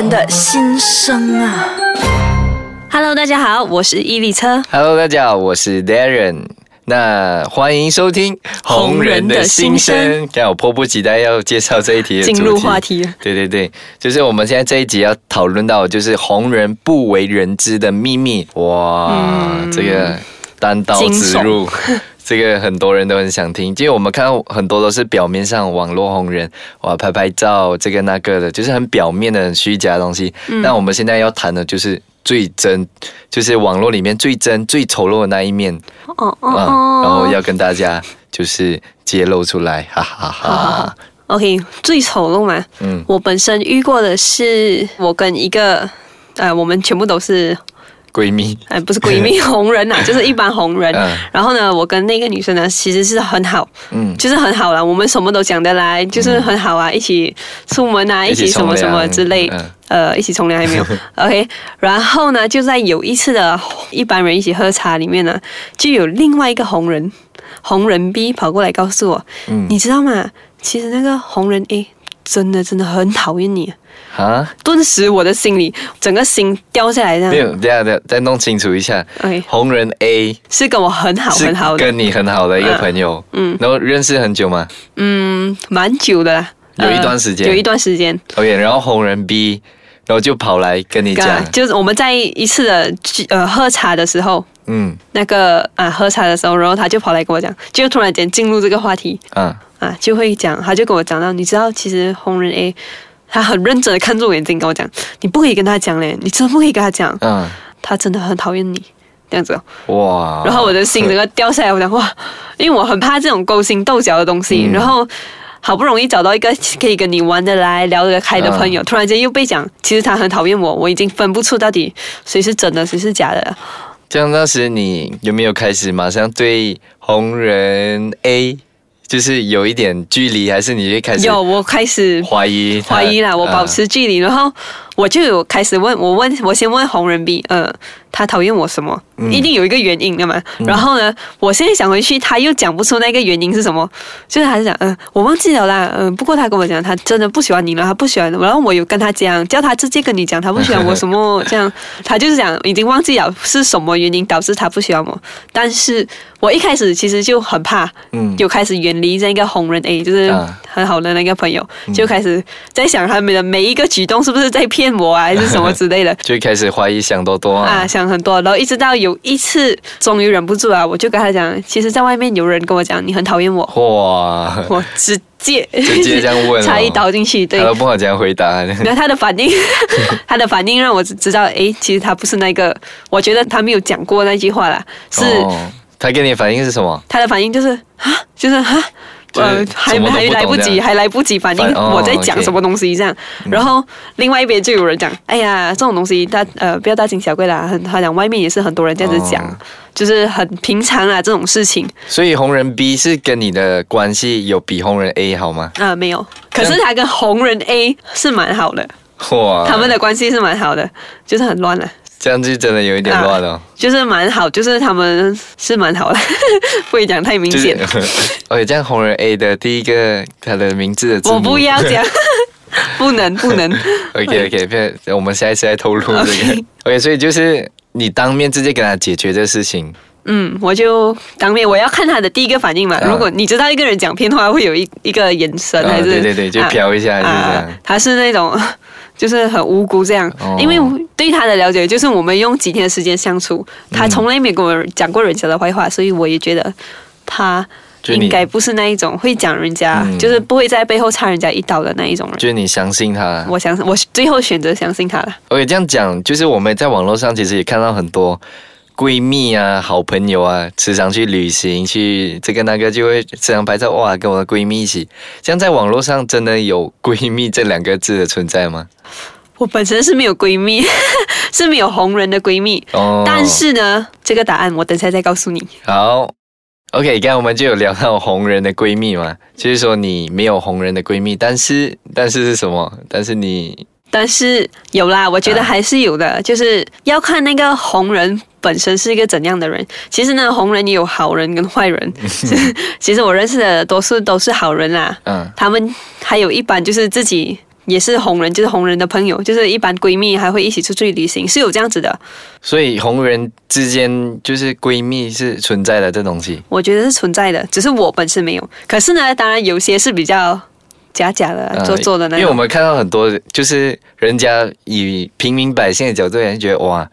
人的心声啊！Hello，大家好，我是伊利车。Hello，大家好，我是 Darren。那欢迎收听《红人的心声》。看我迫不及待要介绍这一题进入话题了。对对对，就是我们现在这一集要讨论到，就是红人不为人知的秘密。哇，嗯这个单刀直入。这个很多人都很想听，因为我们看到很多都是表面上网络红人，哇，拍拍照，这个那个的，就是很表面的、很虚假的东西。嗯那我们现在要谈的就是最真，就是网络里面最真、最丑陋的那一面。哦哦然后要跟大家就是揭露出来，哈哈哈。OK，最丑陋嘛，嗯我本身遇过的是我跟一个呃，我们全部都是闺蜜，呃，不是闺蜜红人呐、就是一般红人。嗯然后呢，我跟那个女生呢，其实是很好，嗯，就是很好啦，我们什么都讲得来，就是很好啊，一起出门啊，一起什么什么之类，嗯呃，一起冲凉还没有，OK。然后呢，就在有一次的一般人一起喝茶里面呢，就有另外一个红人，红人 B 跑过来告诉我，嗯你知道吗？其实那个红人 A 真的真的很讨厌你。啊，顿时我的心里整个心掉下来，这样。没有，等一下等下再弄清楚一下。红人 A 是跟我很好很好的，跟你很好的一个朋友，嗯然后认识很久吗？嗯，蛮久的啦，有一段时间。呃有一段时间，？OK，然后红人 B，然后就跑来跟你啊讲，就是我们在一次的聚呃喝茶的时候，嗯。那个啊喝茶的时候，然后他就跑来跟我讲，就突然间进入这个话题。啊，啊，就会讲，他就跟我讲到，你知道其实红人 A。他很认真的看着我眼睛跟我讲：“你不可以跟他讲嘞，你真不可以跟他讲，嗯，他真的很讨厌你。”这样子。哦，哇，然后我的心整个掉下来，我讲哇，因为我很怕这种勾心斗角的东西，嗯。然后好不容易找到一个可以跟你玩得来、聊得开的朋友，突然间又被讲，其实他很讨厌我，我已经分不出到底谁是真的，谁是假的。了。这样那时你有没有开始马上对红人 A 就是有一点距离，还是你就开始有，我开始怀疑怀疑啦，我保持距离，然后我就有开始问，我问我先问红人 B，呃，他讨厌我什么？嗯。一定有一个原因的嘛。然后呢，我现在想回去，他又讲不出那个原因是什么，就是还是讲，嗯、我忘记了啦，嗯、不过他跟我讲，他真的不喜欢你了，他不喜欢，然后我有跟他讲，叫他直接跟你讲，他不喜欢我什么 这样，他就是讲已经忘记了是什么原因导致他不喜欢我，但是我一开始其实就很怕，嗯。就开始远离这个红人 A，就是啊。很好的那个朋友，就开始在想他们的每一个举动是不是在骗我啊，还是什么之类的。就开始怀疑想多多啊啊，想很多，然后一直到有一次，终于忍不住啊，我就跟他讲，其实，在外面有人跟我讲你很讨厌我，哇，我直接直接这样问哦插一刀进去，对他。都不好这样回答。然后他的反应，他的反应让我知道，诶，其实他不是那个，我觉得他没有讲过那句话啦，是、哦他给你的反应是什么？他的反应就是啊，就是哈。就是呃，还还来不及，还来不及反应反哦我在讲什么东西这样。然后另外一边就有人讲，哎呀，这种东西大呃不要大惊小怪啦。很他讲外面也是很多人这样子讲，哦就是很平常啊这种事情所以红人 B 是跟你的关系有比红人 A 好吗？啊、没有。可是他跟红人 A 是蛮好的，哇，他们的关系是蛮好的，就是很乱了。这样就真的有一点乱哦。就是蛮好，就是他们是蛮好的，不会讲太明就是显。OK，这样红人 A 的第一个他的名字的字我不要讲，不 能不能。OK OK，我们下一次再透露这个 OK。OK，所以就是你当面直接跟他解决这事情。嗯，我就当面我要看他的第一个反应嘛。啊如果你知道一个人讲骗话，会有一一个眼神啊还是、对对对就瞟一下就是这样啊他是那种就是很无辜这样，哦因为对他的了解就是我们用几天的时间相处，他从来没跟我讲过人家的坏话，所以我也觉得他应该不是那一种会讲人家，嗯就是不会在背后插人家一刀的那一种人。就是你相信他。我相信，我最后选择相信他了。OK，这样讲就是我们在网络上其实也看到很多闺蜜啊、好朋友啊，时常去旅行，去这个那个，就会时常拍照，哇，跟我的闺蜜一起。这样在网络上真的有“闺蜜”这两个字的存在吗？我本身是没有闺蜜，是没有红人的闺蜜，哦，但是呢，这个答案我等下再告诉你。好，OK，刚才我们就有聊到红人的闺蜜嘛，就是说你没有红人的闺蜜，但是但是是什么？但是你但是有啦，我觉得啊还是有的，就是要看那个红人本身是一个怎样的人。其实呢，红人也有好人跟坏人。其实我认识的多数都是好人啦，嗯他们还有一般就是自己也是红人，就是红人的朋友，就是一般闺蜜还会一起出去旅行，是有这样子的。所以红人之间就是闺蜜是存在的这东西。我觉得是存在的，只是我本身没有。可是呢，当然有些是比较假假的、嗯做作的那种。因为我们看到很多，就是人家以平民百姓的角度人觉得，哇，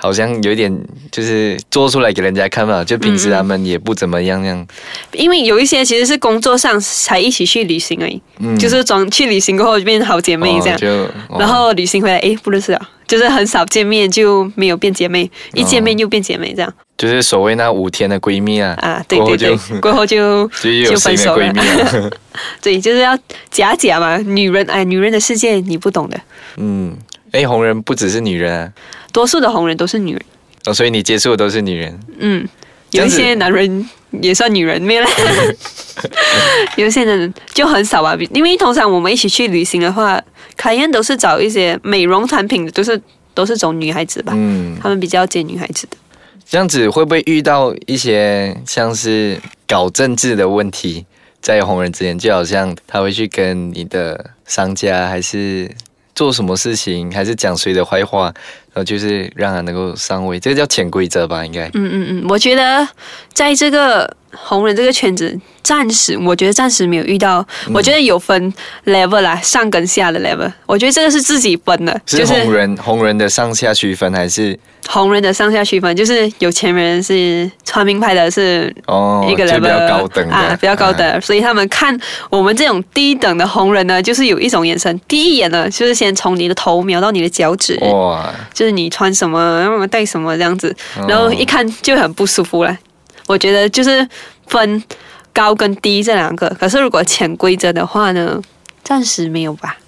好像有点就是做出来给人家看嘛，就平时他们也不怎么样那样。因为有一些其实是工作上才一起去旅行而已，嗯。就是装去旅行过后就变成好姐妹这样。哦就哦。然后旅行回来，哎，不认识了，就是很少见面就没有变姐妹，一见面又变姐妹这样、就是所谓那五天的闺蜜啊，啊，对对对就，过后就就 有新的闺蜜啊。对，就是要假假嘛，女人哎，女人的世界你不懂的，嗯，哎，红人不只是女人啊，多数的红人都是女人，哦，所以你接触的都是女人。嗯，有一些男人也算女人，没有啦。有一些人就很少吧，因为通常我们一起去旅行的话，凯宴都是找一些美容产品的，都是都是走女孩子吧，嗯，他们比较接女孩子的。这样子会不会遇到一些像是搞政治的问题，在红人之间，就好像他会去跟你的商家，还是做什么事情，还是讲谁的坏话，然后就是让他能够上位，这个叫潜规则吧，应该。嗯嗯嗯，我觉得在这个红人这个圈子，暂时我觉得暂时没有遇到，我觉得有分 level 啦，上跟下的 level，我觉得这个是自己分的，是就是红人红人的上下区分，还是？红人的上下区分，就是有钱人是穿名牌的是哦，一个就 level 比较高等的，啊，比较高等，啊所以他们看我们这种低等的红人呢，就是有一种眼神，第一眼呢，就是先从你的头瞄到你的脚趾，哇，就是你穿什么，然后带什么这样子，哦然后一看就很不舒服了。我觉得就是分高跟低这两个，可是如果潜规则的话呢，暂时没有吧，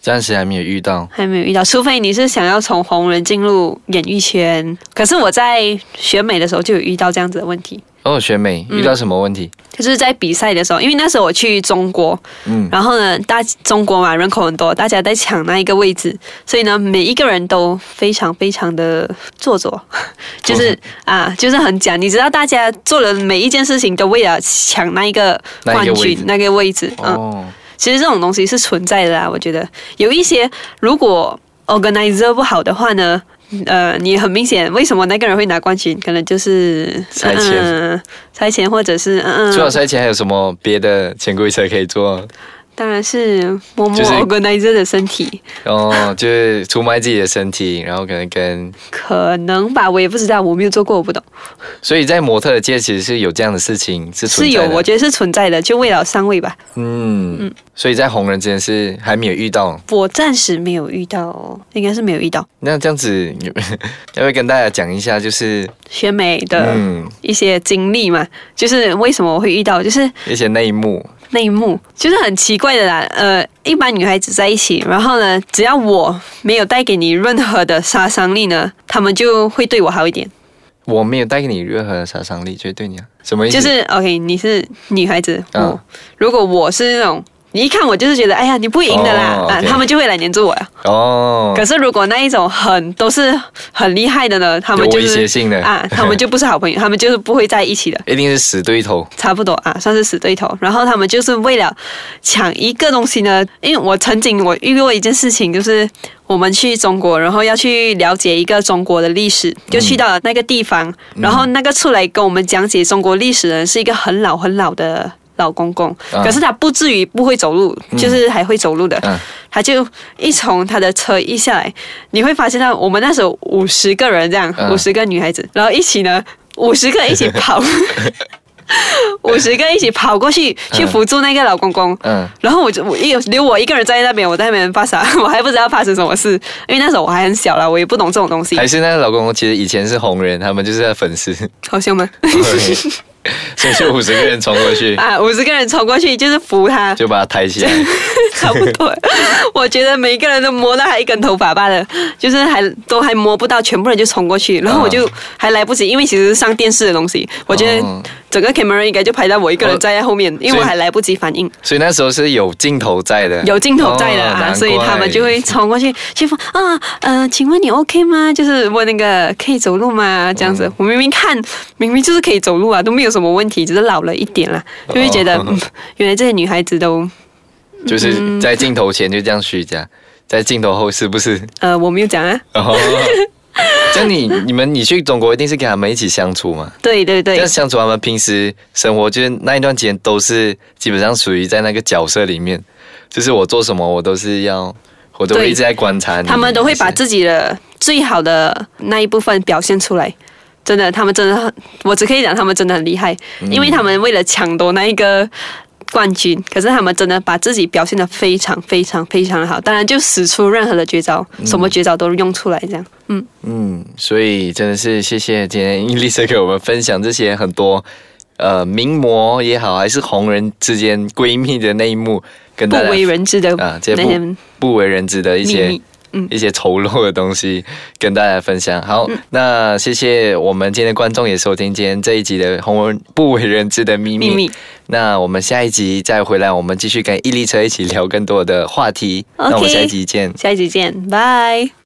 暂时还没有遇到。还没有遇到，除非你是想要从红人进入演艺圈。可是我在选美的时候就有遇到这样子的问题。哦，学妹遇到什么问题？就是在比赛的时候，因为那时候我去中国，嗯，然后呢，大中国嘛人口很多，大家在抢那一个位置，所以呢，每一个人都非常非常的做作，就是啊，就是很假。你知道，大家做的每一件事情都为了抢那一个冠军那个位置，嗯，哦，其实这种东西是存在的啊。我觉得有一些如果 organizer 不好的话呢。呃，你很明显，为什么那个人会拿冠军？可能就是塞钱嗯，塞钱，或者是嗯，除了赛前还有什么别的潜规则可以做？当然是摸摸就是 organizer 的身体，哦，就是出卖自己的身体，然后可能跟，可能吧，我也不知道，我没有做过，我不懂。所以在模特的界其实是有这样的事情是存是有，我觉得是存在的，就为了上位吧。嗯所以在红人之间是还没有遇到。我暂时没有遇到，应该是没有遇到那这样子，要不要跟大家讲一下？就是选美的嗯，一些经历嘛，就是为什么我会遇到，就是一些内幕。那一幕，就是很奇怪的啦。呃，一般女孩子在一起，然后呢，只要我没有带给你任何的杀伤力呢，他们就会对我好一点。我没有带给你任何的杀伤力，就对你啊，什么意思？就是 OK，你是女孩子，嗯我如果我是那种。你一看我就是觉得，哎呀，你不赢的啦，哦啊他们就会来黏住我呀。哦，可是如果那一种很都是很厉害的呢，他们就是胁性的啊，他们就不是好朋友，他们就是不会在一起的，一定是死对头。差不多啊，算是死对头。然后他们就是为了抢一个东西呢，因为我曾经我遇过一件事情，就是我们去中国，然后要去了解一个中国的历史，就去到了那个地方，然后那个出来跟我们讲解中国历史的人是一个很老很老的。老公公，啊。可是他不至于不会走路，就是还会走路的。嗯。他就一从他的车一下来，你会发现到我们那时候五十个人这样，嗯。五十个女孩子，然后一起呢，五十个一起跑，五十个一起跑过去去扶住那个老公公。嗯，然后我就我一留我一个人在那边，我在那边发傻，我还不知道发生什么事，因为那时候我还很小啦，我也不懂这种东西。还。是那个老公公其实以前是红人，他们就是他的粉丝，好凶吗？所以就五十个人冲过去，啊，五十个人冲过去就是扶他，就把他抬起来。差不多。我觉得每一个人都摸到他一根头发罢了，就是还都还摸不到，全部人就冲过去，然后我就还来不及，因为其实是上电视的东西，我觉得哦整个 camera 应该就拍到我一个人站在后面，因为我还来不及反应。所以那时候是有镜头在的，有镜头在的啊，所以他们就会冲过去去问啊，呃，请问你 OK 吗？就是问那个可以走路吗？这样子，我明明看明明就是可以走路啊，都没有什么问题，只是老了一点啦，就会觉得、哦嗯，原来这些女孩子都 就是在镜头前就这样虚假，在镜头后是不是？呃，我没有讲啊。哦，这样你你们你去中国一定是跟他们一起相处嘛？对对对这样，相处，他们平时生活就是那一段时间都是基本上属于在那个角色里面，就是我做什么我都是要，我都会一直在观察你。他们都会把自己的最好的那一部分表现出来。真的，他们真的很，我只可以讲他们真的很厉害，因为他们为了抢夺那一个冠军，可是他们真的把自己表现的非常非常非常的好，当然就使出任何的绝招，什么绝招都用出来，这样。嗯，嗯，所以真的是谢谢今天伊丽莎给我们分享这些很多呃名模也好，还是红人之间闺蜜的那一幕，跟不为人知的啊这些不不为人知的一些一些丑陋的东西跟大家分享。好，那谢谢我们今天的观众也收听今天这一集的红人不为人知的秘密。秘密。那我们下一集再回来，我们继续跟伊丽车一起聊更多的话题。那我们下一集见。下一集见，拜。